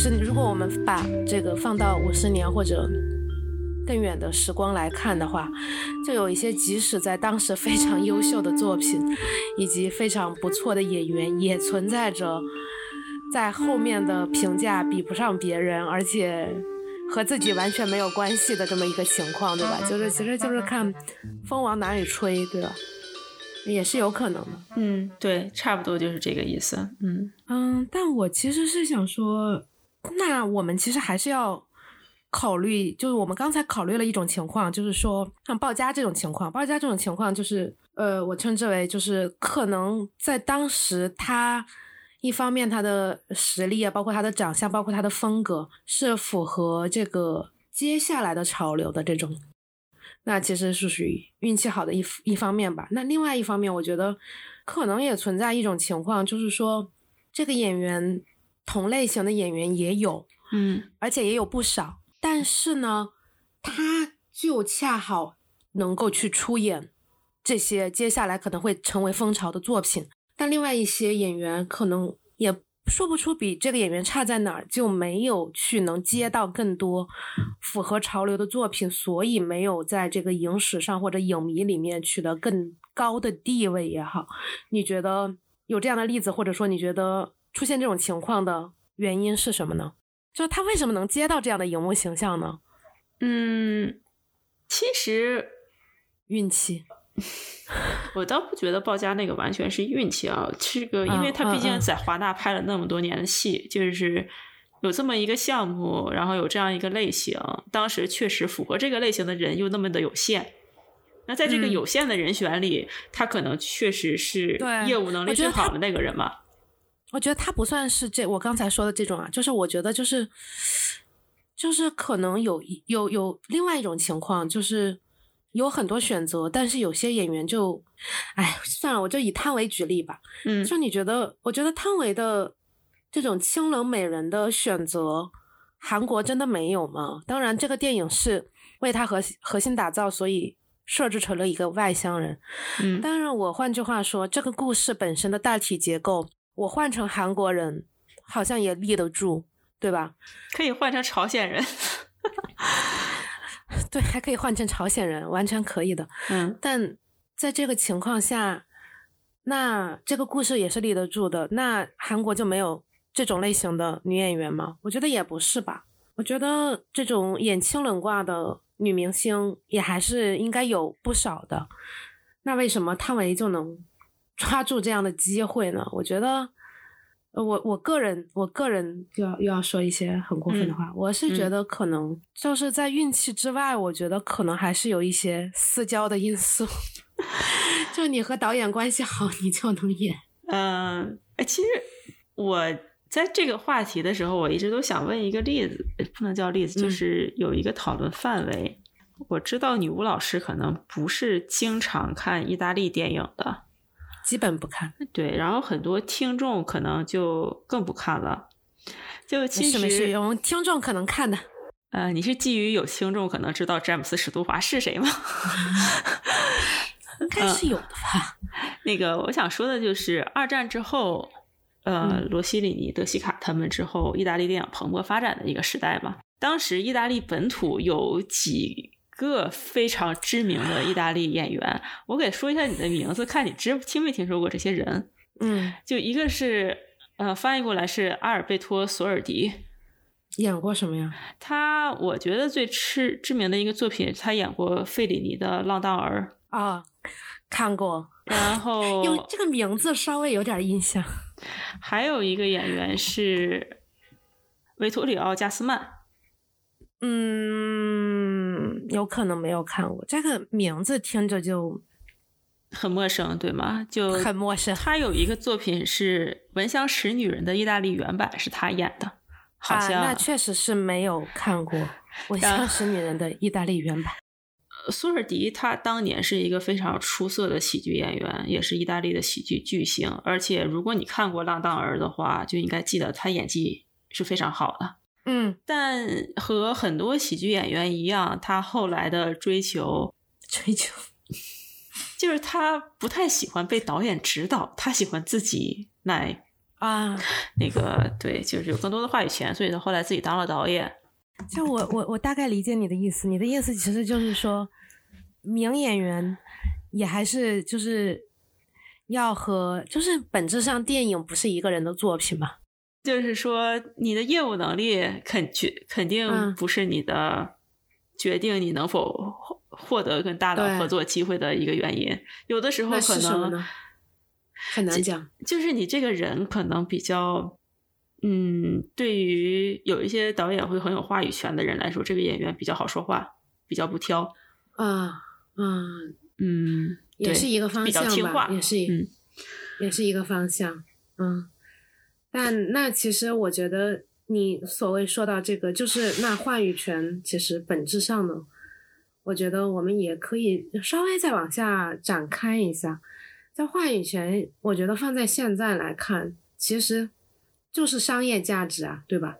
十，如果我们把这个放到五十年或者更远的时光来看的话，就有一些即使在当时非常优秀的作品，以及非常不错的演员，也存在着在后面的评价比不上别人，而且和自己完全没有关系的这么一个情况，对吧？就是其实就是看风往哪里吹，对吧？也是有可能的。嗯，对，差不多就是这个意思。嗯嗯，但我其实是想说，那我们其实还是要考虑，就是我们刚才考虑了一种情况，就是说像鲍家这种情况，鲍家这种情况就是，呃，我称之为就是可能在当时他一方面他的实力啊，包括他的长相，包括他的风格是符合这个接下来的潮流的这种。那其实是属于运气好的一一方面吧。那另外一方面，我觉得可能也存在一种情况，就是说这个演员同类型的演员也有，嗯而且也有不少，但是呢，他就恰好能够去出演这些接下来可能会成为风潮的作品。但另外一些演员可能也说不出比这个演员差在哪儿，就没有去能接到更多符合潮流的作品，所以没有在这个影史上或者影迷里面取得更高的地位也好。你觉得有这样的例子，或者说你觉得出现这种情况的原因是什么呢？就是他为什么能接到这样的荧幕形象呢？嗯，其实运气。我倒不觉得鲍家那个完全是运气啊，这个因为嗯他毕竟在华纳拍了那么多年的戏，就是有这么一个项目，然后有这样一个类型，当时确实符合这个类型的人又那么的有限。那在这个嗯有限的人选里，他可能确实是业务能力最好的那个人嘛。我觉得他不算是这我刚才说的这种啊，就是我觉得就是就是可能有有有另外一种情况，就是有很多选择，但是有些演员就，哎，算了，我就以汤唯举例吧。嗯就你觉得，我觉得汤唯的这种清冷美人的选择，韩国真的没有吗？当然，这个电影是为他核核心打造，所以设置成了一个外乡人。嗯当然，我换句话说，这个故事本身的大体结构，我换成韩国人，好像也立得住，对吧？可以换成朝鲜人。对，还可以换成朝鲜人，完全可以的。嗯但在这个情况下，那这个故事也是立得住的。那韩国就没有这种类型的女演员吗？我觉得也不是吧。我觉得这种演清冷挂的女明星也还是应该有不少的。那为什么汤唯就能抓住这样的机会呢？我觉得，呃我我个人我个人又要又要说一些很过分的话，我是觉嗯得可能就是在运气之外，我觉得可能还是有一些私交的因素。就你和导演关系好，你就能演。嗯，哎，其实我在这个话题的时候，我一直都想问一个例子，呃不能叫例子，就嗯是有一个讨论范围。我知道女巫老师可能不是经常看意大利电影的，基本不看，对，然后很多听众可能就更不看了。就没其事没事，实，我们听众可能看的。呃，你是基于有听众可能知道詹姆斯史都华是谁吗？应该是有的吧？那个我想说的就是，二战之后，呃，嗯罗西里尼、德西卡他们之后，意大利电影蓬勃发展的一个时代嘛。当时意大利本土有几个非常知名的意大利演员，我给说一下你的名字，看你知听没听说过这些人。嗯，就一个是，呃，翻译过来是阿尔贝托·索尔迪，演过什么呀？他我觉得最知知名的一个作品，他演过费里尼的《浪荡儿啊、看过，》，然 后因为这个名字稍微有点印象。还有一个演员是维托里奥·加斯曼。嗯，有可能没有看过，这个名字听着就很陌生，对吗？就 很陌生。他有一个作品是《闻香识女人》的意大利原版，是他演的，好啊，像、那确实是没有看过《闻香识女人》的意大利原版。苏尔迪他当年是一个非常出色的喜剧演员，也是意大利的喜剧巨星。而且如果你看过《浪荡儿》的话，就应该记得他演技是非常好的。嗯，但和很多喜剧演员一样，他后来的追求 追求。就是他不太喜欢被导演指导，他喜欢自己来 啊，那个对，就是有更多的话语权，所以他后来自己当了导演。就我我我大概理解你的意思，你的意思其实就是说，名演员也还是就是要和就是本质上电影不是一个人的作品嘛，就是说你的业务能力肯决肯定嗯不是你的决定你能否获获得跟大佬合作机会的一个原因。有的时候可能？很难讲。就是你这个人可能比较，嗯，对于有一些导演会很有话语权的人来说，这个演员比较好说话，比较不挑。啊，嗯，嗯，也是一个方比较向吧，听话也是一、嗯也是一个方向，嗯。但那其实我觉得你所谓说到这个，就是那话语权，其实本质上呢，我觉得我们也可以稍微再往下展开一下。在话语权，我觉得放在现在来看，其实就是商业价值啊，对吧？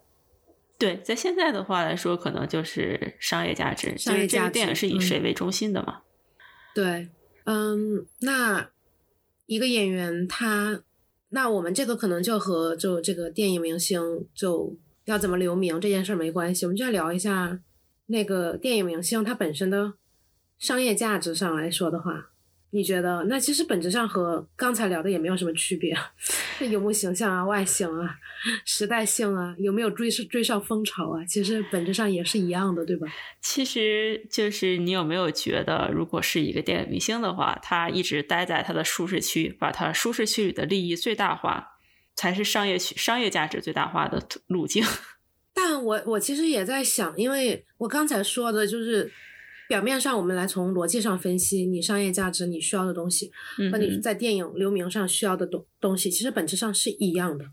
对，在现在的话来说，可能就是商业价值，商业价值个电影是以嗯谁为中心的嘛？对，嗯，那一个演员他，那我们这个可能就和就这个电影明星就要怎么留名这件事没关系，我们就要聊一下那个电影明星它本身的商业价值上来说的话，你觉得那其实本质上和刚才聊的也没有什么区别，那 有幕形象啊、外形啊、时代性啊，有没有追追上风潮啊，其实本质上也是一样的，对吧？其实就是你有没有觉得，如果是一个电影明星的话，他一直待在他的舒适区，把他舒适区里的利益最大化，才是商业区商业价值最大化的路径。但我我其实也在想，因为我刚才说的就是表面上我们来从逻辑上分析你商业价值你需要的东西嗯和你在电影留名上需要的东东西，其实本质上是一样的。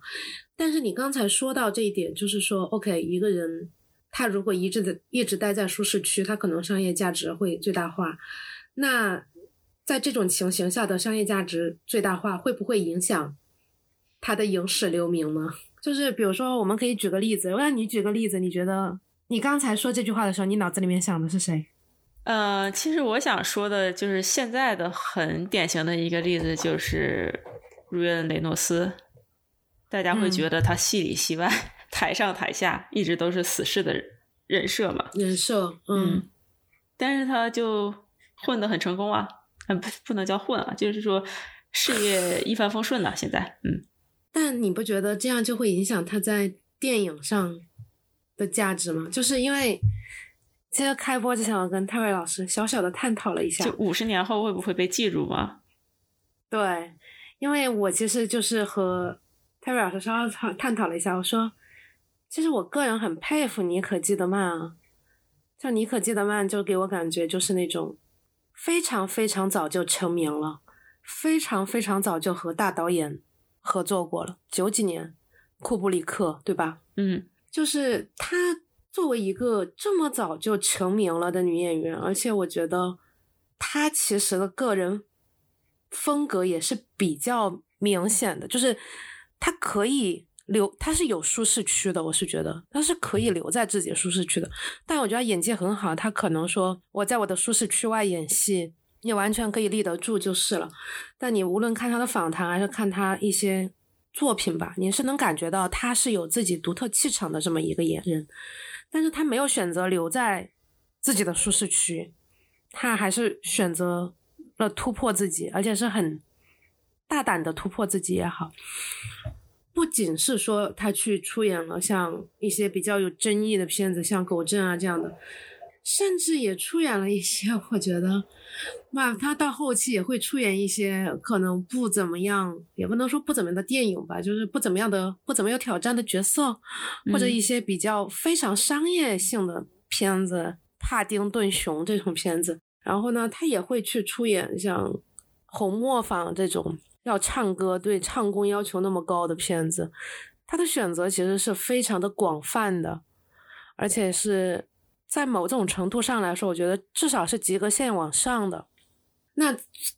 但是你刚才说到这一点，就是说，OK，一个人他如果一直的一直待在舒适区，他可能商业价值会最大化。那在这种情形下的商业价值最大化，会不会影响他的影史留名呢？就是比如说，我们可以举个例子，我让你举个例子，你觉得你刚才说这句话的时候，你脑子里面想的是谁？呃，其实我想说的就是现在的很典型的一个例子，就是瑞恩·雷诺斯。大家会嗯觉得他戏里戏外、台上台下一直都是死侍的人设嘛，人设，嗯但是他就混得很成功啊，嗯，不不能叫混啊，就是说事业一帆风顺呐、现在，嗯，但你不觉得这样就会影响他在电影上的价值吗？就是因为其实开播之前，我跟泰瑞老师小小的探讨了一下就，五十年后会不会被记住吗？对，因为我其实就是和泰瑞老师稍微探探讨了一下，我说，其实我个人很佩服妮可基德曼啊，像妮可基德曼就给我感觉就是那种非常非常早就成名了，非常非常早就和大导演合作过了，九几年库布里克对吧？嗯，就是她作为一个这么早就成名了的女演员，而且我觉得她其实的个人风格也是比较明显的，就是她可以留，她是有舒适区的，我是觉得她是可以留在自己舒适区的。但我觉得演技很好，她可能说我在我的舒适区外演戏，你完全可以立得住就是了。但你无论看她的访谈，还是看她一些作品吧，你是能感觉到她是有自己独特气场的这么一个演员，但是他没有选择留在自己的舒适区，他还是选择了突破自己，而且是很大胆的突破自己也好。不仅是说他去出演了像一些比较有争议的片子，像《狗镇》啊这样的，甚至也出演了一些我觉得，那他到后期也会出演一些可能不怎么样，也不能说不怎么样的电影吧，就是不怎么样的、不怎么有挑战的角色，或者嗯一些比较非常商业性的片子，帕丁顿熊这种片子。然后呢，他也会去出演像《红磨坊》这种要唱歌、对唱功要求那么高的片子。他的选择其实是非常的广泛的，而且是在某种程度上来说，我觉得至少是及格线往上的。那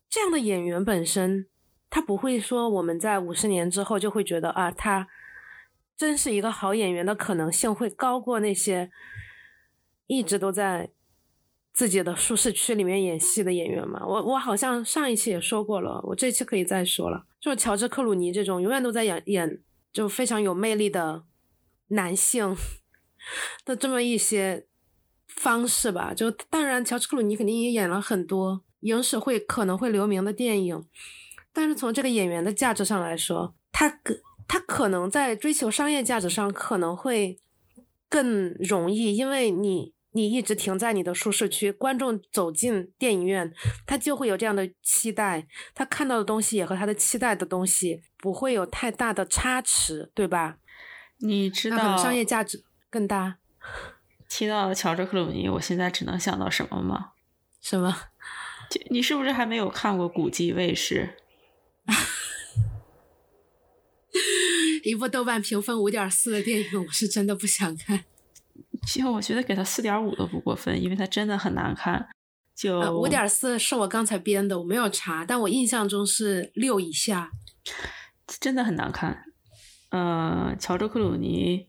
这样的演员本身，他不会说我们在五十年之后就会觉得啊，他真是一个好演员的可能性会高过那些一直都在自己的舒适区里面演戏的演员嘛。我我好像上一期也说过了，我这期可以再说了，就乔治克鲁尼这种永远都在演演就非常有魅力的男性 的这么一些方式吧。就当然，乔治克鲁尼肯定也演了很多影史会可能会留名的电影，但是从这个演员的价值上来说，他可他可能在追求商业价值上可能会更容易，因为你。你一直停在你的舒适区，观众走进电影院，他就会有这样的期待，他看到的东西也和他的期待的东西不会有太大的差池，对吧？你知道商业价值更大。提到乔治克鲁尼，我现在只能想到什么吗？什么？你是不是还没有看过《古迹卫士》？一部豆瓣评分五点四的电影，我是真的不想看。其实我觉得给他四点五都不过分，因为他真的很难看。就五点四是我刚才编的，我没有查，但我印象中是六以下。真的很难看。呃，乔治克鲁尼，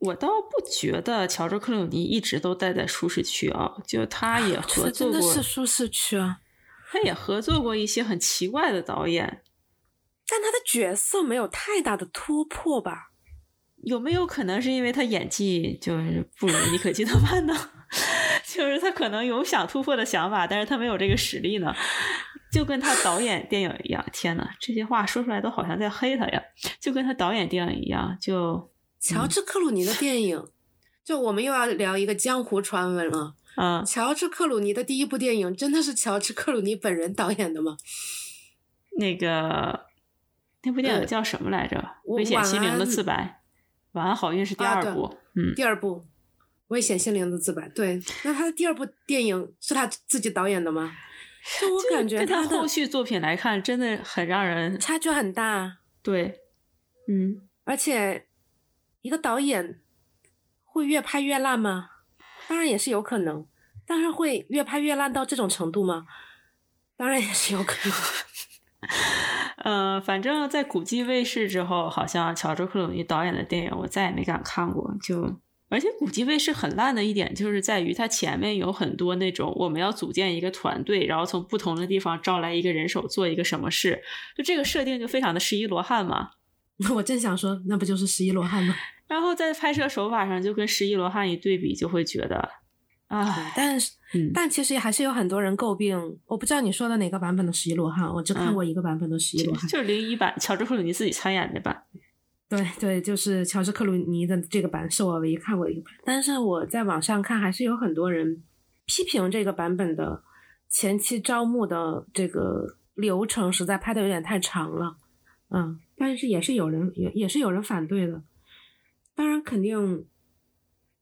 我倒不觉得乔治克鲁尼一直都待在舒适区啊，就他也合作过，是舒适区啊。他也合作过一些很奇怪的导演，但他的角色没有太大的突破吧。有没有可能是因为他演技就是不如尼可基德曼呢？就是他可能有想突破的想法，但是他没有这个实力呢？就跟他导演电影一样。天呐，这些话说出来都好像在黑他呀！就跟他导演电影一样，就乔治克鲁尼的电影，就我们又要聊一个江湖传闻了。嗯，乔治克鲁尼的第一部电影真的是乔治克鲁尼本人导演的吗？那个那部电影叫什么来着？危险心灵的自白。晚安，好运是第二部，嗯，第二部危险心灵的自白。对，那他的第二部电影是他自己导演的吗？就我感觉他后续作品来看，真的很让人差距很大。对，嗯，而且一个导演会越拍越烂吗？当然也是有可能，但是会越拍越烂到这种程度吗？当然也是有可能。呃，反正，在古迹卫视之后，好像乔治克鲁尼导演的电影我再也没敢看过。就而且古迹卫视很烂的一点，就是在于它前面有很多那种我们要组建一个团队，然后从不同的地方招来一个人手做一个什么事，就这个设定就非常的十一罗汉嘛。我正想说，那不就是十一罗汉吗？然后在拍摄手法上就跟十一罗汉一对比，就会觉得。啊，但是，但其实还是有很多人诟病。我不知道你说的哪个版本的十一罗汉，我只看过一个版本的十一罗汉，就是零一版，乔治克鲁尼自己参演的版。对对，就是乔治克鲁尼的这个版是我唯一看过的一个版。但是我在网上看，还是有很多人批评这个版本的前期招募的这个流程实在拍的有点太长了。嗯，但是也是有人也也是有人反对的。当然，肯定，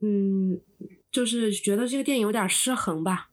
嗯。就是觉得这个电影有点失衡吧，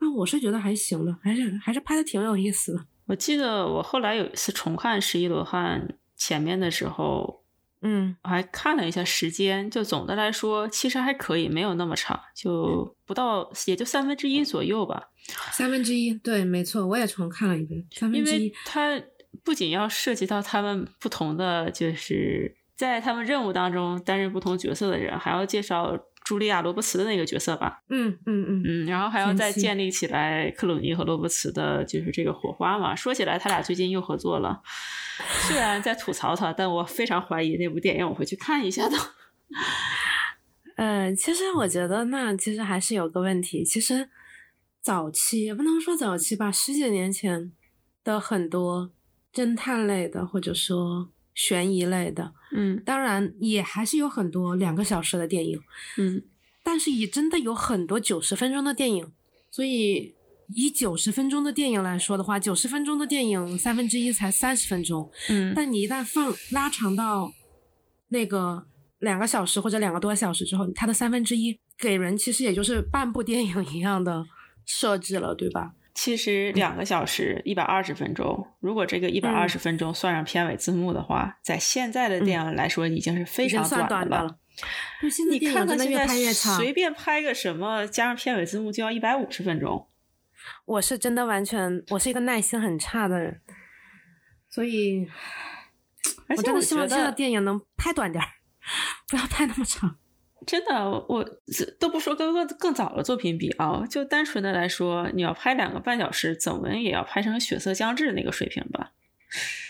但我是觉得还行的，还是还是拍的挺有意思的。我记得我后来有一次重看《十一罗汉》前面的时候，嗯，我还看了一下时间，就总的来说其实还可以，没有那么长，就不到也就三分之一左右吧。三分之一，对，没错，我也重看了一遍。三分之一，它不仅要涉及到他们不同的，就是在他们任务当中担任不同角色的人，还要介绍。茱莉亚·罗伯茨的那个角色吧，嗯嗯嗯嗯，然后还要再建立起来克鲁尼和罗伯茨的，就是这个火花嘛。说起来，他俩最近又合作了，虽然在吐槽他，但我非常怀疑那部电影我会去看一下的。嗯，其实我觉得那其实还是有个问题，其实早期也不能说早期吧，十几年前的很多侦探类的，或者说。悬疑类的，嗯，当然也还是有很多两个小时的电影，嗯，但是也真的有很多九十分钟的电影，所以以九十分钟的电影来说的话，九十分钟的电影三分之一才三十分钟，嗯，但你一旦放拉长到那个两个小时或者两个多小时之后，它的三分之一给人其实也就是半部电影一样的设置了，对吧？其实两个小时一百二十分钟，如果这个一百二十分钟算上片尾字幕的话，在现在的电影来说已经是非常短的了。你看看现在随便拍个什么，加上片尾字幕就要一百五十分钟。我是真的完全，我是一个耐心很差的人，所以，我真的希望这个电影能拍短点儿，不要拍那么长。真的，我都不说跟更更早的作品比啊，就单纯的来说，你要拍两个半小时，怎么也要拍成《血色将至》那个水平吧？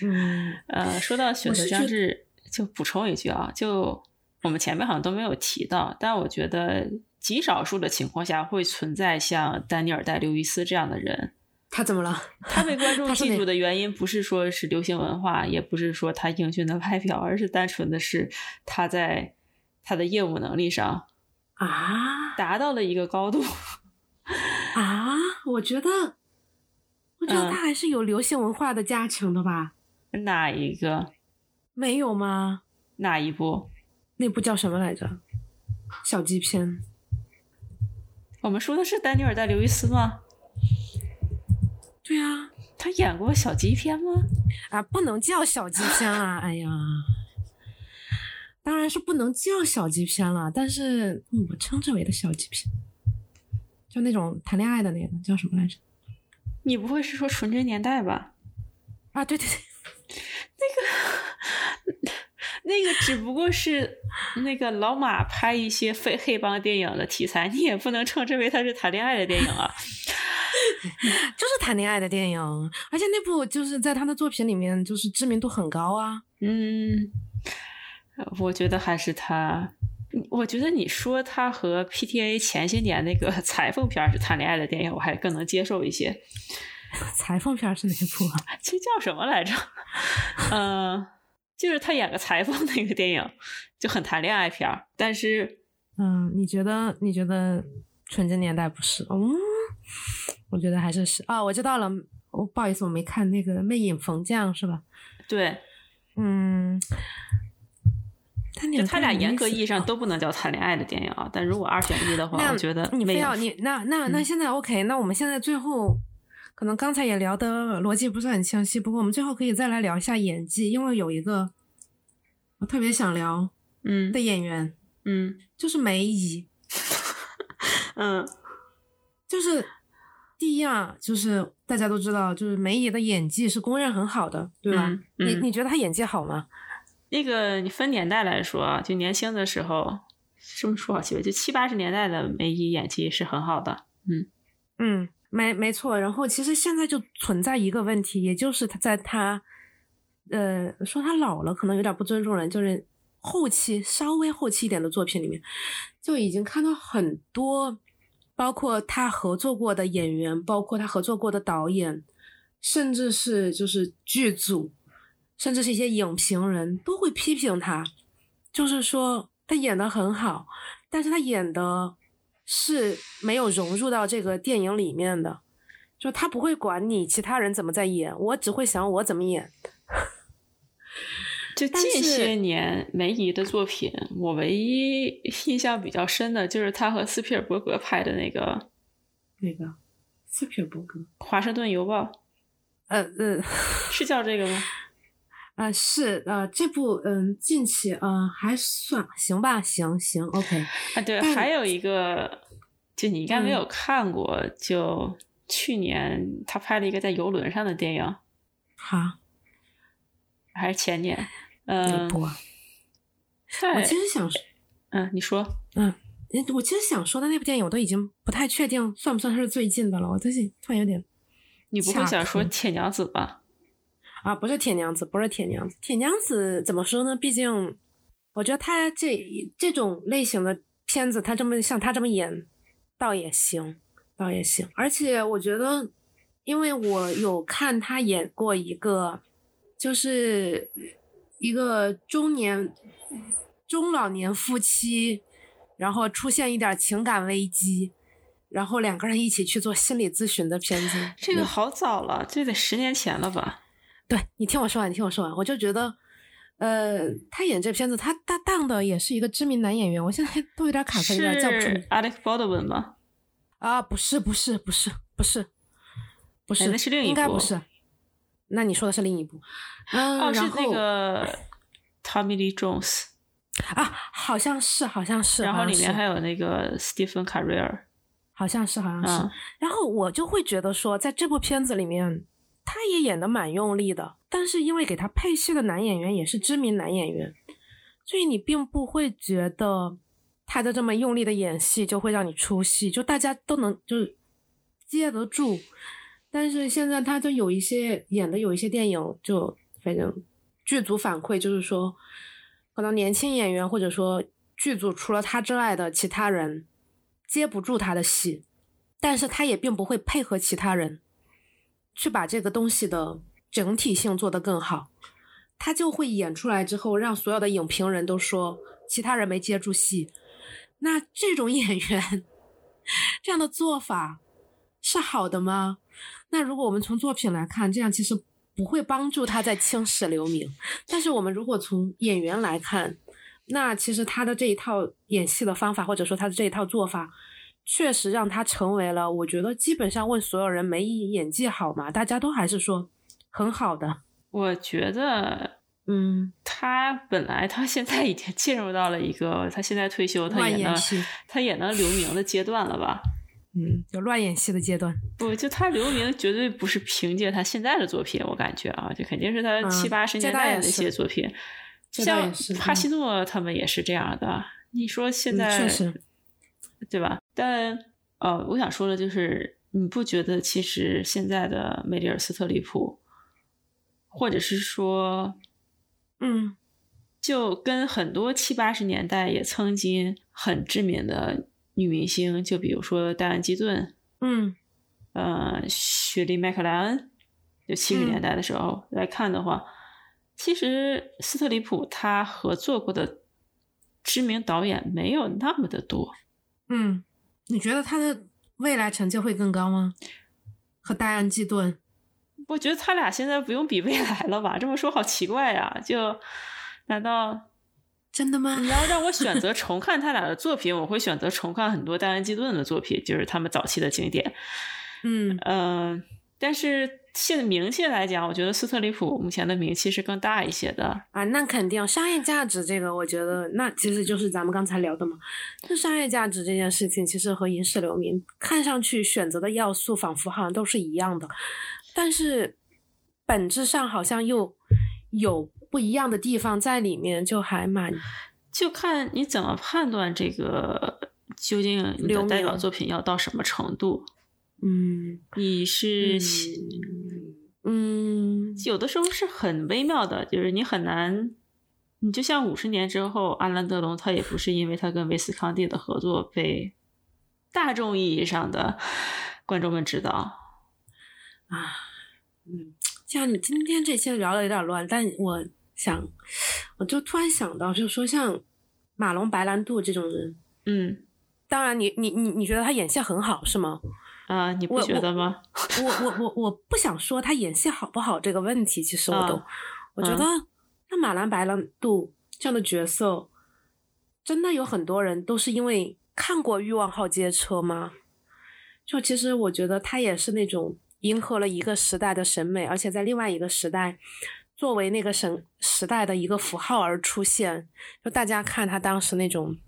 嗯，呃，说到《血色将至》，就补充一句啊，就我们前面好像都没有提到，但我觉得极少数的情况下会存在像丹尼尔戴刘易斯这样的人。他怎么了？他被观 众记住的原因不是说是流行文化，也不是说他英俊的外表，而是单纯的是他在他的业务能力上啊达到了一个高度。啊！我觉得，我觉得嗯他还是有流行文化的加成的吧？哪一个？没有吗？哪一部？那部叫什么来着？小鸡片。我们说的是丹尼尔戴刘易斯吗？对啊，他演过小鸡片吗？啊，不能叫小鸡片啊！哎呀，当然是不能叫小鸡片了，但是嗯我称之为的小鸡片，就那种谈恋爱的那个叫什么来着？你不会是说《纯真年代》吧？啊，对对对，那个那个只不过是那个老马拍一些非黑帮电影的题材，你也不能称之为他是谈恋爱的电影啊。就是谈恋爱的电影，而且那部就是在他的作品里面就是知名度很高啊。嗯，我觉得还是他。我觉得你说他和 PTA 前些年那个 裁缝片是谈恋爱的电影，我还更能接受一些。裁缝片是哪部啊？这叫什么来着？嗯、就是他演个裁缝那个电影，就很谈恋爱片儿。但是嗯，你觉得？你觉得《纯真年代》不是？嗯，我觉得还是是啊，我知道了。我、不好意思，我没看那个《魅影逢将》是吧？对，嗯，他俩严格意义上都。不能叫谈恋爱的电影啊。但如果二选一的话，那我觉得你非要你那那那嗯现在 OK，、那我们现在最后可能刚才也聊的逻辑不是很清晰，不过我们最后可以再来聊一下演技，因为有一个我特别想聊嗯的演员嗯就是梅姨，嗯就是第一啊，就是大家都知道，就是梅姨的演技是公认很好的，对吧？嗯你嗯你觉得她演技好吗？那个你分年代来说啊，就年轻的时候，这么说好奇怪，就七八十年代的梅姨演技是很好的。嗯嗯，没没错。然后其实现在就存在一个问题，也就是他在他，呃，说他老了可能有点不尊重人，就是后期稍微后期一点的作品里面，就已经看到很多，包括他合作过的演员，包括他合作过的导演，甚至是就是剧组，甚至是一些影评人都会批评他，就是说他演的很好，但是他演的是没有融入到这个电影里面的，就他不会管你其他人怎么在演，我只会想我怎么演。就近些年梅姨的作品，我唯一印象比较深的就是她和斯皮尔伯格拍的那个那个斯皮尔伯格，《华盛顿邮报》，呃呃是叫这个吗？呃是呃这部嗯、近期嗯、还算行吧，行行 OK 啊，对，还有一个，就你应该没嗯有看过，就去年他拍了一个在游轮上的电影，好还是前年？哪嗯，我其实想说，嗯，你说，嗯。我其实想说的那部电影，我都已经不太确定算不算是最近的了。我最近突然有点你不会想说铁娘子吧？啊，不是铁娘子，不是铁娘子。铁娘子怎么说呢？毕竟，我觉得他这这种类型的片子，他这么像他这么演，倒也行，倒也行。而且我觉得，因为我有看他演过一个，就是一个中年中老年夫妻，然后出现一点情感危机，然后两个人一起去做心理咨询的片子。这个好早了，这得十年前了吧？对你听我说完，你听我说完，我就觉得，呃，他演这片子，他搭档的也是一个知名男演员，我现在都有点卡壳，有点叫不出是 Alex Baldwin 吗？啊，不是，不是，不是，不是，不是，哎那是另一部应该不是。那你说的是另一部，嗯，哦，是然后那个 Tommy Lee Jones，啊，好像是，好像是，然后里面还有那个 Stephen Carell，好像是，好像是。嗯然后我就会觉得说，在这部片子里面，他也演的蛮用力的，但是因为给他配戏的男演员也是知名男演员，所以你并不会觉得他的这么用力的演戏就会让你出戏，就大家都能就是接得住。但是现在他就有一些演的有一些电影，就反正剧组反馈就是说，可能年轻演员或者说剧组除了他之外的其他人接不住他的戏，但是他也并不会配合其他人去把这个东西的整体性做得更好，他就会演出来之后让所有的影评人都说其他人没接住戏。那这种演员这样的做法是好的吗？那如果我们从作品来看，这样其实不会帮助他在青史留名。但是我们如果从演员来看，那其实他的这一套演戏的方法，或者说他的这一套做法，确实让他成为了，我觉得基本上问所有人没演技好吗？大家都还是说很好的。我觉得，嗯，他本来他现在已经进入到了一个他现在退休，他也能他也能留名的阶段了吧？嗯，有乱演戏的阶段。不，就他留名绝对不是凭借他现在的作品，我感觉啊，就肯定是他七八十年代的那些作品。像帕西诺他们也是这样的。你说现在确实，对吧？但呃，我想说的就是，你不觉得其实现在的梅丽尔·斯特里普，或者是说，嗯，就跟很多七八十年代也曾经很知名的。女明星，就比如说戴安·基顿，嗯，呃，雪莉·麦克莱恩，就七十年代的时候来看的话，其实斯特里普他合作过的知名导演没有那么的多。嗯，你觉得他的未来成就会更高吗？和戴安·基顿？我觉得他俩现在不用比未来了吧？这么说好奇怪呀！就难道？真的吗？你要让我选择重看他俩的作品，我会选择重看很多戴安·基顿的作品，就是他们早期的经典。嗯嗯，但是现名气来讲，我觉得斯特里普目前的名气是更大一些的啊。那肯定商业价值这个，我觉得那其实就是咱们刚才聊的嘛。就商业价值这件事情，其实和影史留名看上去选择的要素仿佛好像都是一样的，但是本质上好像又有。不一样的地方在里面，就还蛮，就看你怎么判断这个究竟你的代表作品要到什么程度。嗯，你是，嗯，有的时候是很微妙的，就是你很难，你就像五十年之后，阿兰德隆他也不是因为他跟维斯康蒂的合作被大众意义上的观众们知道啊，嗯，像你今天这些聊的有点乱，但我。想，我就突然想到，就是说像马龙白兰度这种人，嗯，当然你你你你觉得他演戏很好是吗？啊，你不觉得吗？我我我我不想说他演戏好不好这个问题，其实我都，我觉得那马兰白兰度这样的角色，真的有很多人都是因为看过《欲望号街车》吗？就其实我觉得他也是那种迎合了一个时代的审美，而且在另外一个时代。作为那个时时代的一个符号而出现，就大家看他当时那种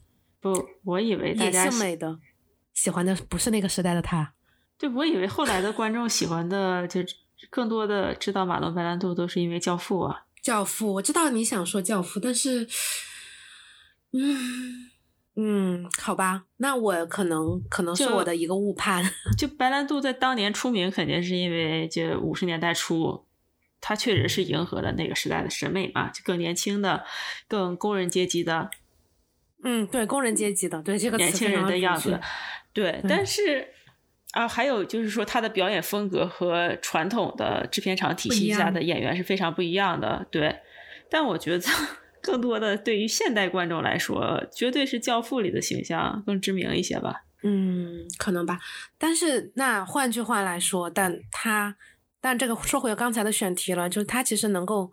不，我以为大家美的喜欢的不是那个时代的他，对，我以为后来的观众喜欢的就更多的知道马龙白兰度都是因为教父啊，教父，我知道你想说教父，但是，嗯嗯，好吧，那我可能可能是我的一个误判，就白兰度在当年出名，肯定是因为就五十年代初。他确实是迎合了那个时代的审美嘛，就更年轻的、更工人阶级的，嗯，对，工人阶级的，对这个年轻人的样子，对。但是啊，还有就是说，他的表演风格和传统的制片厂体系下的演员是非常不一样的，对。但我觉得，更多的对于现代观众来说，绝对是《教父》里的形象更知名一些吧。嗯，可能吧。但是那换句话来说，但他。但这个说回刚才的选题了，就是他其实能够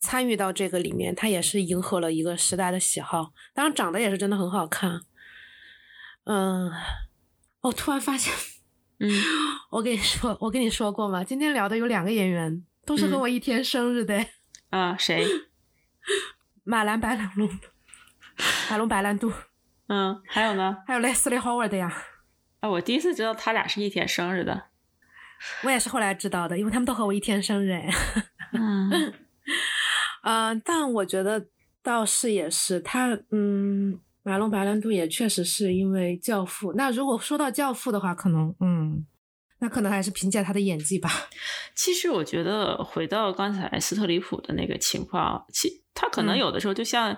参与到这个里面，他也是迎合了一个时代的喜好。当然，长得也是真的很好看。嗯，我突然发现，嗯，我跟你说，我跟你说过吗？今天聊的有两个演员都是和我一天生日的。啊，谁？马兰白兰度，马龙白兰度。嗯，还有呢？还有莱斯利·霍尔的呀。啊，我第一次知道他俩是一天生日的。我也是后来知道的，因为他们都和我一天生日。嗯，呃，但我觉得倒是也是他，嗯，马龙白兰度也确实是因为教父。那如果说到教父的话，可能，嗯，那可能还是凭借他的演技吧。其实我觉得回到刚才斯特里普的那个情况，其。他可能嗯有的时候就像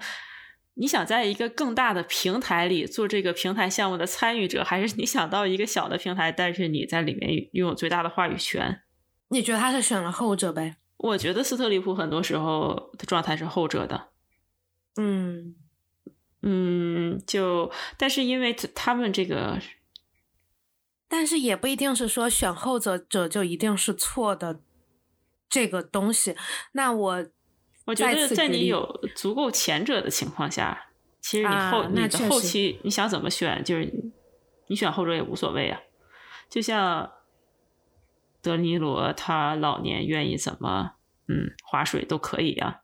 你想在一个更大的平台里做这个平台项目的参与者，还是你想到一个小的平台，但是你在里面拥有最大的话语权？你觉得他是选了后者呗？我觉得斯特里普很多时候的状态是后者的。嗯，嗯，就但是因为他他们这个但是也不一定是说选后者者就一定是错的这个东西。那我我觉得在你有足够前者的情况下，其实你啊后、你的那后期你想怎么选，就是你选后者也无所谓啊。就像德尼罗他老年愿意怎么嗯划水都可以啊。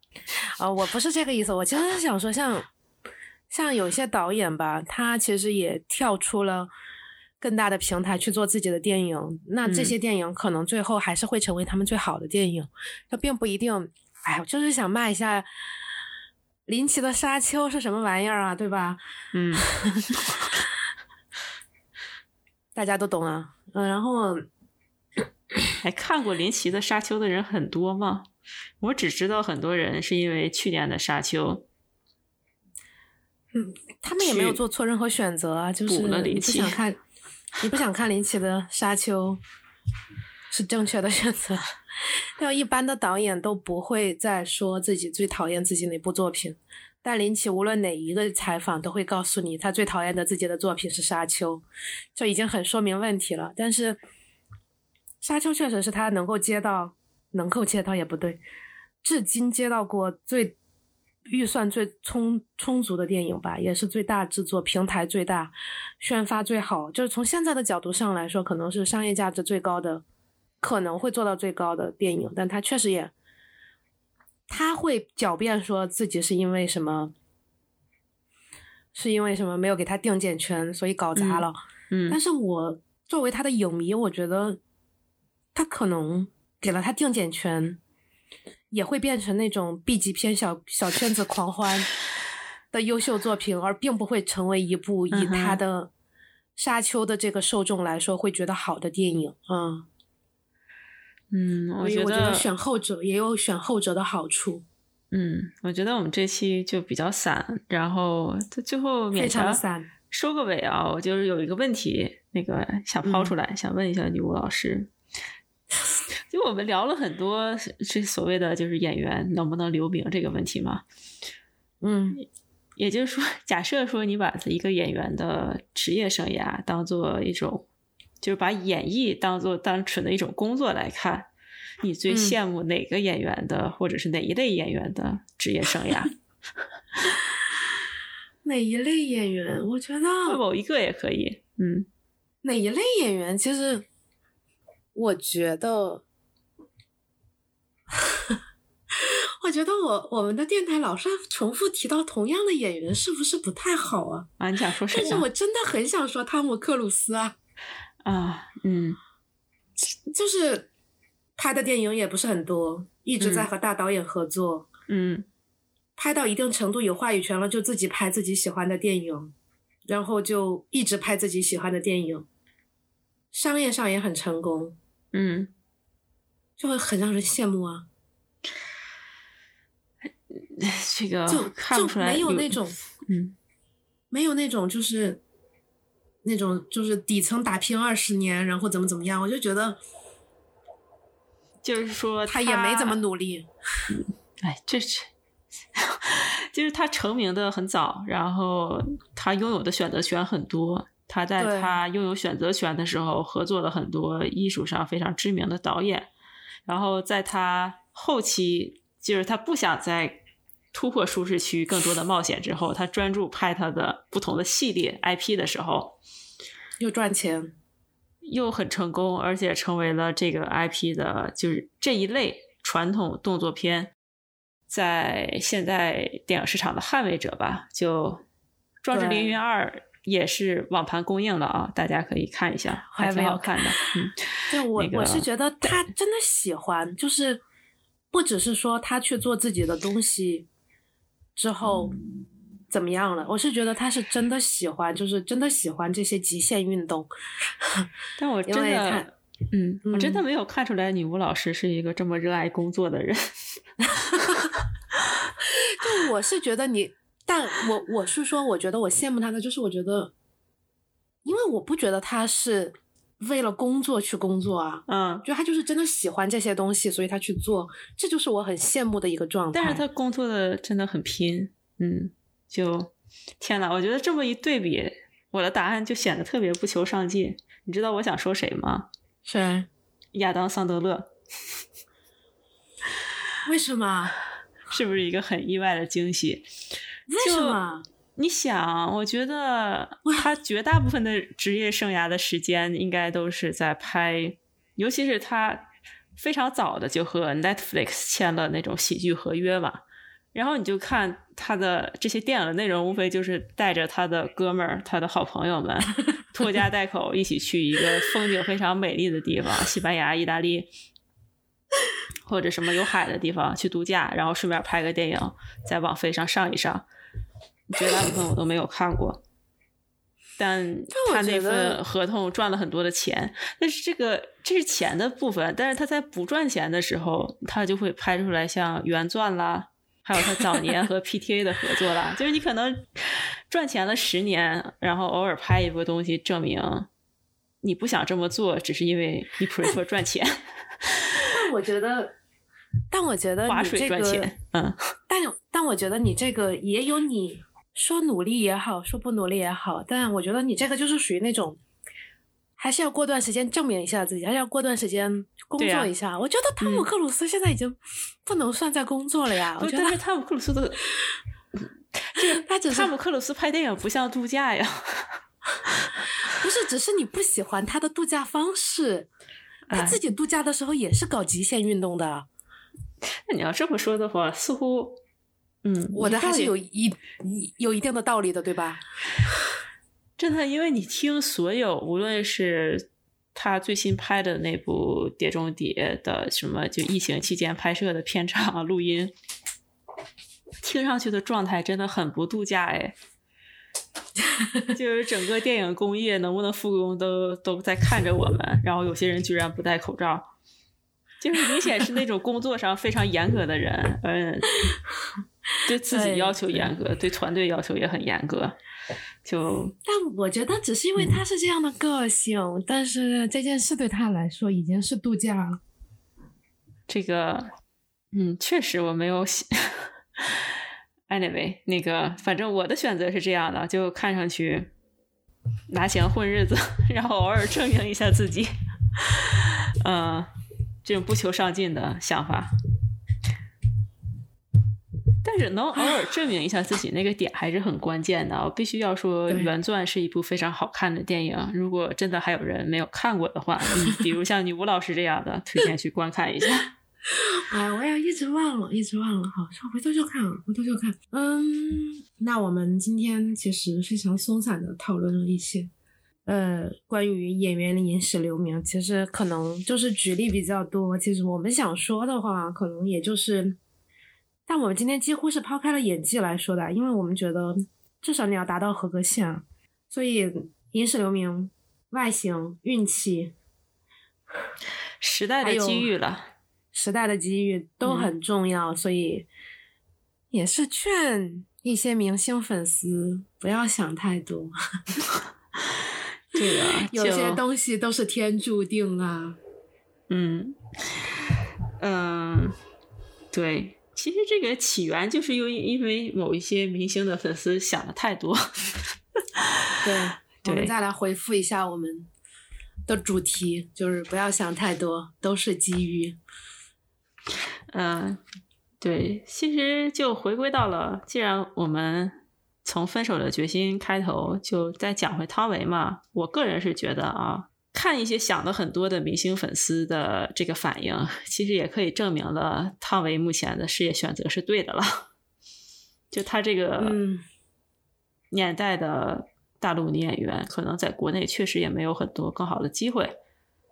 啊、我不是这个意思，我其实是想说像，像有些导演吧，他其实也跳出了更大的平台去做自己的电影，那这嗯些电影可能最后还是会成为他们最好的电影，它并不一定。哎，我就是想骂一下林奇的《沙丘》是什么玩意儿啊，对吧？嗯 大家都懂啊。嗯，然后还看过林奇的《沙丘》的人很多吗？我只知道很多人是因为去年的《沙丘他们也没有做错任何选择啊，就是你不想看，你不想看林奇的《沙丘》是正确的选择。但一般的导演都不会再说自己最讨厌自己哪部作品，但林奇无论哪一个采访都会告诉你，他最讨厌的自己的作品是《沙丘》，就已经很说明问题了。但是《沙丘》确实是他能够接到，能够接到也不对，至今接到过最预算最充充足的电影吧，也是最大制作、平台最大、宣发最好，就是从现在的角度上来说，可能是商业价值最高的，可能会做到最高的电影，但他确实也，他会狡辩说自己是因为什么，是因为什么没有给他定检权，所以搞砸了。嗯但是我作为他的影迷，我觉得他可能给了他定检权，也会变成那种 B 级片小小圈子狂欢的优秀作品，而并不会成为一部以他的沙丘的这个受众来说会觉得好的电影。嗯，嗯，我觉得我觉得选后者也有选后者的好处，嗯，我觉得我们这期就比较散，然后在最后勉强散。收个尾啊，我就是有一个问题，那个想抛出来，想问一下女巫老师。就我们聊了很多这所谓的就是演员能不能留名这个问题嘛，嗯也就是说，假设说你把一个演员的职业生涯当做一种，就是把演绎当做单纯的一种工作来看，你最嗯羡慕哪个演员的，或者是哪一类演员的职业生涯？哪一类演员？我觉得某一个也可以。嗯哪一类演员？其实我觉得，我觉得我我们的电台老是重复提到同样的演员，是不是不太好啊？啊，你想说什么但是？我真的很想说汤姆克鲁斯啊，啊，嗯。就是拍的电影也不是很多，一直在嗯。和大导演合作，嗯。拍到一定程度有话语权了，就自己拍自己喜欢的电影，然后就一直拍自己喜欢的电影，商业上也很成功，嗯，就会很让人羡慕啊。这个就就看不出来没有那种嗯没有那种就是那种就是底层打拼二十年，然后怎么怎么样，我就觉得就是说他也没怎么努力。哎，这是，就是他成名的很早，然后他拥有的选择权很多。他在他拥有选择权的时候，合作了很多艺术上非常知名的导演。然后在他后期，就是他不想再突破舒适区，更多的冒险之后，他专注拍他的不同的系列 IP 的时候，又赚钱，又很成功，而且成为了这个 IP 的，就是这一类传统动作片在现在电影市场的捍卫者吧。就《壮志凌云二》也是网盘供应了啊，大家可以看一下，还还没有挺好看的。嗯，对我、那个我是觉得他 真的喜欢，就是不只是说他去做自己的东西之后怎么样了，我是觉得他是真的喜欢，就是真的喜欢这些极限运动。但我真的看。嗯，我真的嗯没有看出来女巫老师是一个这么热爱工作的人。就我是觉得你，但我我是说，我觉得我羡慕他的，就是我觉得，因为我不觉得他是为了工作去工作啊，嗯，就他就是真的喜欢这些东西，所以他去做，这就是我很羡慕的一个状态。但是他工作的真的很拼，嗯，就天呐，我觉得这么一对比，我的答案就显得特别不求上进。你知道我想说谁吗？谁？亚当·桑德勒。为什么？是不是一个很意外的惊喜？为什么？你想，我觉得他绝大部分的职业生涯的时间应该都是在拍，尤其是他非常早的就和 Netflix 签了那种喜剧合约嘛。然后你就看他的这些电影的内容，无非就是带着他的哥们儿、他的好朋友们，拖家带口一起去一个风景非常美丽的地方——西班牙、意大利。或者什么有海的地方去度假，然后顺便拍个电影，在网飞上上一上。绝大部分我都没有看过，但他那份合同赚了很多的钱。但是这个这是钱的部分，但是他在不赚钱的时候，他就会拍出来像原钻啦，还有他早年和 PTA 的合作啦。就是你可能赚钱了十年，然后偶尔拍一部东西，证明你不想这么做，只是因为你 prefer 赚钱。但我觉得，但我觉得划水赚钱，嗯，但但我觉得你这个也有你说努力也好，说不努力也好，但我觉得你这个就是属于那种，还是要过段时间证明一下自己，还是要过段时间工作一下。我觉得汤姆克鲁斯现在已经不能算在工作了呀。我觉得汤姆克鲁斯的，这他只是汤姆克鲁斯拍电影不像度假呀，不是，只是你不喜欢他的度假方式。他自己度假的时候也是搞极限运动的。那你要这么说的话，似乎，嗯，我的还是有一有一定的道理的，对吧？真的，因为你听所有，无论是他最新拍的那部《碟中谍》的什么，就疫情期间拍摄的片场录音，听上去的状态真的很不度假哎。就是整个电影工业能不能复工都都在看着我们，然后有些人居然不戴口罩，就是明显是那种工作上非常严格的人，嗯，对自己要求严格，对团队要求也很严格。就但我觉得只是因为他是这样的个性，但是这件事对他来说已经是度假了。这个，嗯，确实我没有。Anyway，那个反正我的选择是这样的，就看上去拿钱混日子，然后偶尔证明一下自己，嗯，这种不求上进的想法。但是能偶尔证明一下自己那个点还是很关键的。我 必须要说，《原钻》是一部非常好看的电影。如果真的还有人没有看过的话，比如像女巫老师这样的，推荐去观看一下。哎，我也一直忘了，一直忘了。好，回头就看，回头就看。嗯，那我们今天其实非常松散的讨论了一些，呃，关于演员的影史留名。其实可能就是举例比较多。其实我们想说的话，可能也就是，但我们今天几乎是抛开了演技来说的，因为我们觉得至少你要达到合格线。所以影史留名，外形、运气，时代的机遇了。时代的机遇都很重要，所以也是劝一些明星粉丝不要想太多。这个 有些东西都是天注定啊。嗯嗯，对，其实这个起源就是因为因为某一些明星的粉丝想的太多。对，我们再来回复一下我们的主题，就是不要想太多，都是机遇。嗯，对，其实就回归到了，既然我们从分手的决心开头，就再讲回汤唯嘛。我个人是觉得啊，看一些想的很多的明星粉丝的这个反应，其实也可以证明了汤唯目前的事业选择是对的了。就他这个年代的大陆女演员，可能在国内确实也没有很多更好的机会。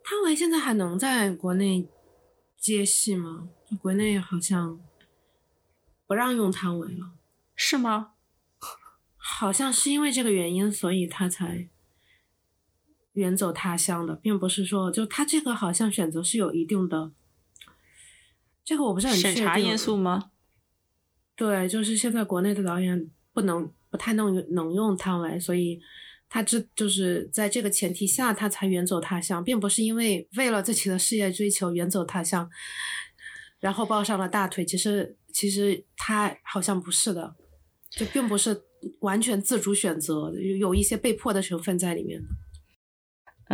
汤唯现在还能在国内？接戏吗？国内好像不让用汤唯了，是吗？好像是因为这个原因，所以他才远走他乡的，并不是说就他这个好像选择是有一定的，这个我不是很审查因素吗？对，就是现在国内的导演不能不太能能用汤唯，所以他这就是在这个前提下，他才远走他乡，并不是因为为了自己的事业追求远走他乡，然后抱上了大腿。其实其实他好像不是的，就并不是完全自主选择，有有一些被迫的成分在里面的。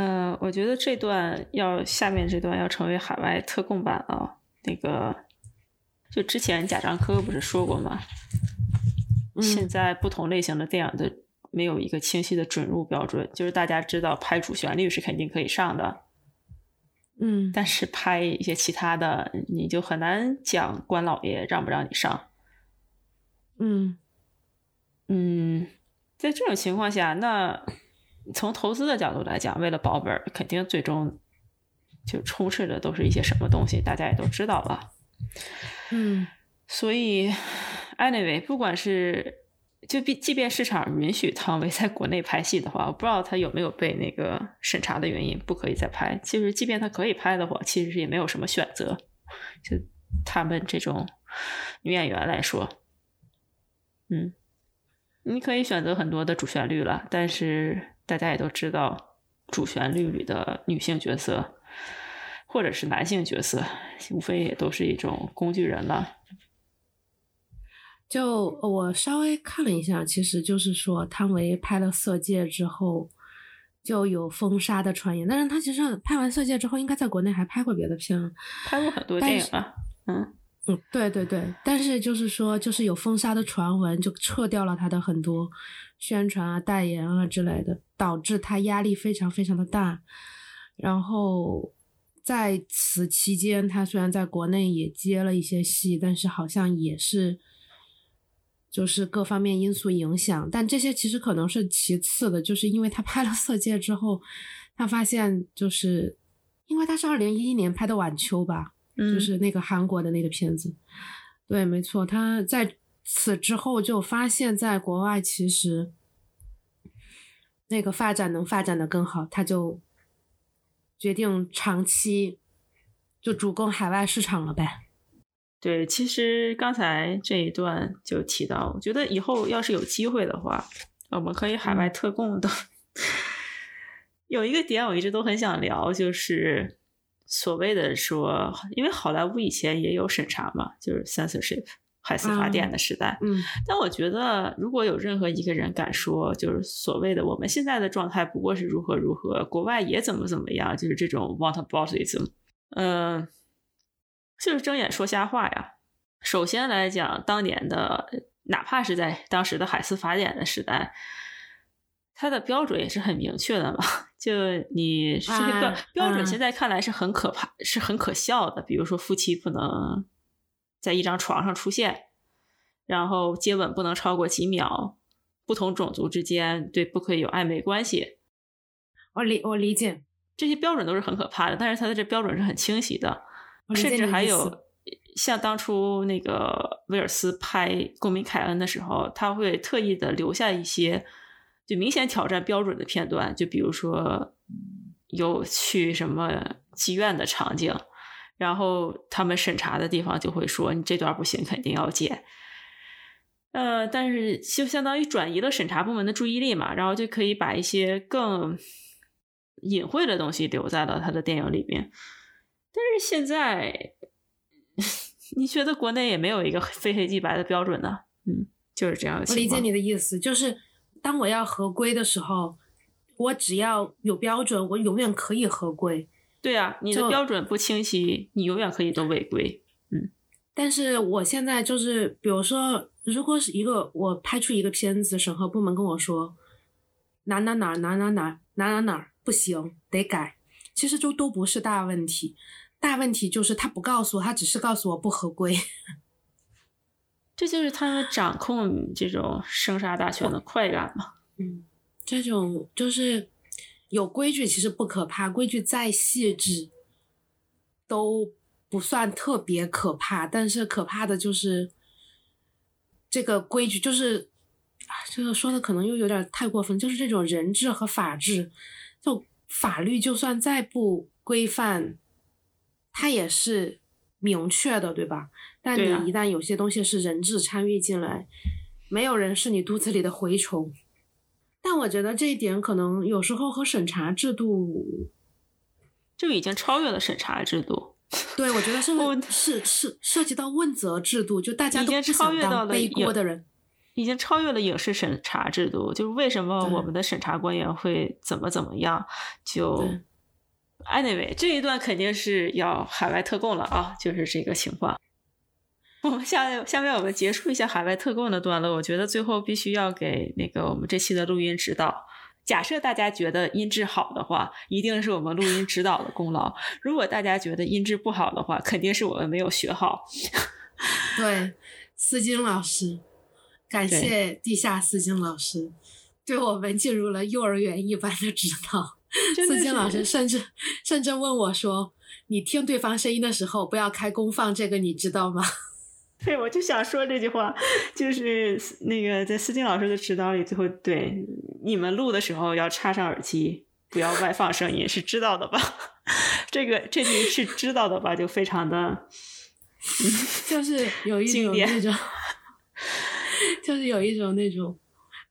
嗯，我觉得这段要下面这段要成为海外特供版啊，那个。就之前贾樟柯不是说过吗？现在不同类型的电影的没有一个清晰的准入标准，就是大家知道拍主旋律是肯定可以上的，嗯，但是拍一些其他的，你就很难讲关老爷让不让你上，嗯嗯，在这种情况下，那从投资的角度来讲，为了保本，肯定最终就充斥的都是一些什么东西，大家也都知道了。嗯，所以，anyway，不管是就即即便市场允许汤唯在国内拍戏的话，我不知道他有没有被那个审查的原因不可以再拍。其实，即便他可以拍的话，其实也没有什么选择。就他们这种女演员来说，嗯，你可以选择很多的主旋律了，但是大家也都知道，主旋律里的女性角色。或者是男性角色，无非也都是一种工具人了。就我稍微看了一下，其实就是说汤唯拍了《色戒》之后就有封杀的传言，但是他其实拍完《色戒》之后，应该在国内还拍过别的片，拍过很多电影啊。嗯嗯，对对对，但是就是说，就是有封杀的传闻，就撤掉了他的很多宣传啊、代言啊之类的，导致他压力非常非常的大，然后。在此期间，他虽然在国内也接了一些戏，但是好像也是，就是各方面因素影响。但这些其实可能是其次的，就是因为他拍了《色戒》之后，他发现就是因为他是二零一一年拍的《晚秋》吧，就是那个韩国的那个片子。对，没错，他在此之后就发现，在国外其实那个发展能发展的更好，他就。决定长期就主攻海外市场了呗？对，其实刚才这一段就提到，我觉得以后要是有机会的话，我们可以海外特供的。有一个点我一直都很想聊，就是所谓的说，因为好莱坞以前也有审查嘛，就是 censorship。海思法典的时代，嗯，但我觉得如果有任何一个人敢说，就是所谓的我们现在的状态不过是如何如何，国外也怎么怎么样，就是这种 whataboutism，嗯，就是睁眼说瞎话呀。首先来讲，当年的哪怕是在当时的海思法典的时代，它的标准也是很明确的嘛。就你这些标标准，现在看来是很可怕，是很可笑的。比如说夫妻不能。在一张床上出现，然后接吻不能超过几秒，不同种族之间对不可以有暧昧关系。我理我理解这些标准都是很可怕的，但是他的这标准是很清晰的，甚至还有像当初那个威尔斯拍《公民凯恩》的时候，他会特意的留下一些就明显挑战标准的片段，就比如说有去什么妓院的场景。然后他们审查的地方就会说你这段不行，肯定要剪。呃，但是就相当于转移了审查部门的注意力嘛，然后就可以把一些更隐晦的东西留在了他的电影里面。但是现在，你觉得国内也没有一个非黑即白的标准呢？嗯，就是这样。我理解你的意思，就是当我要合规的时候，我只要有标准，我永远可以合规。对啊，你的标准不清晰，你永远可以都违规。嗯，但是我现在就是，比如说，如果是一个我拍出一个片子，审核部门跟我说哪哪哪哪哪哪哪哪哪不行，得改，其实就都不是大问题。大问题就是他不告诉我，他只是告诉我不合规。这就是他们掌控这种生杀大权的快感嘛？嗯，这种就是。有规矩其实不可怕，规矩再细致都不算特别可怕。但是可怕的就是这个规矩，就是这个说的可能又有点太过分。就是这种人治和法治，就法律就算再不规范，它也是明确的，对吧？但你一旦有些东西是人质参与进来，没有人是你肚子里的蛔虫。但我觉得这一点可能有时候和审查制度，就已经超越了审查制度，对我觉得是我是是涉及到问责制度，就大家已经都不想超越到当背了影锅的人。已经超越了影视审查制度。就是为什么我们的审查官员会怎么怎么样？就 anyway 这一段肯定是要海外特供了啊，就是这个情况。我们下下面我们结束一下海外特供的段落，我觉得最后必须要给那个我们这期的录音指导。假设大家觉得音质好的话，一定是我们录音指导的功劳；如果大家觉得音质不好的话，肯定是我们没有学好。对，思金老师，感谢地下思金老师，对我们进入了幼儿园一般的指导。思金老师甚至甚至问我说：“你听对方声音的时候，不要开功放这个，你知道吗对，我就想说这句话，就是那个在思静老师的指导里，最后对你们录的时候要插上耳机，不要外放声音，是知道的吧？这个这句是知道的吧？就非常的？”就是有一种那种，就是有一种那种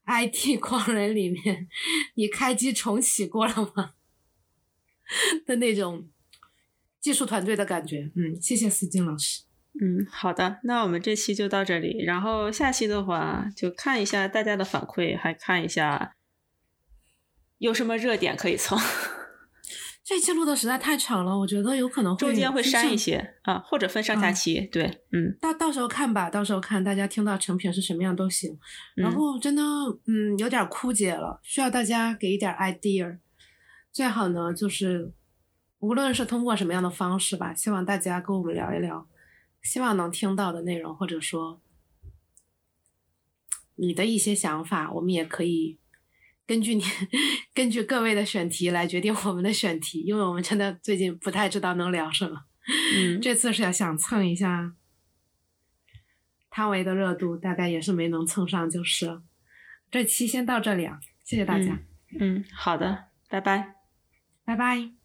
IT 狂人里面，你开机重启过了吗？的那种技术团队的感觉。嗯，谢谢思静老师。嗯，好的，那我们这期就到这里，然后下期的话就看一下大家的反馈，还看一下有什么热点可以蹭，这期录的实在太长了，我觉得有可能会中间会删一些啊，或者分上下嗯期，对，嗯到到时候看吧，到时候看大家听到成品是什么样都行。然嗯后真的，嗯，有点枯竭了，需要大家给一点 idea。最好呢，就是无论是通过什么样的方式吧，希望大家跟我们聊一聊，希望能听到的内容，或者说你的一些想法，我们也可以根据你 根据各位的选题来决定我们的选题，因为我们真的最近不太知道能聊什么。嗯，这次是要想蹭一下汤唯的热度，大概也是没能蹭上就是了。这期先到这里啊，谢谢大家，嗯，好的，拜拜。拜拜。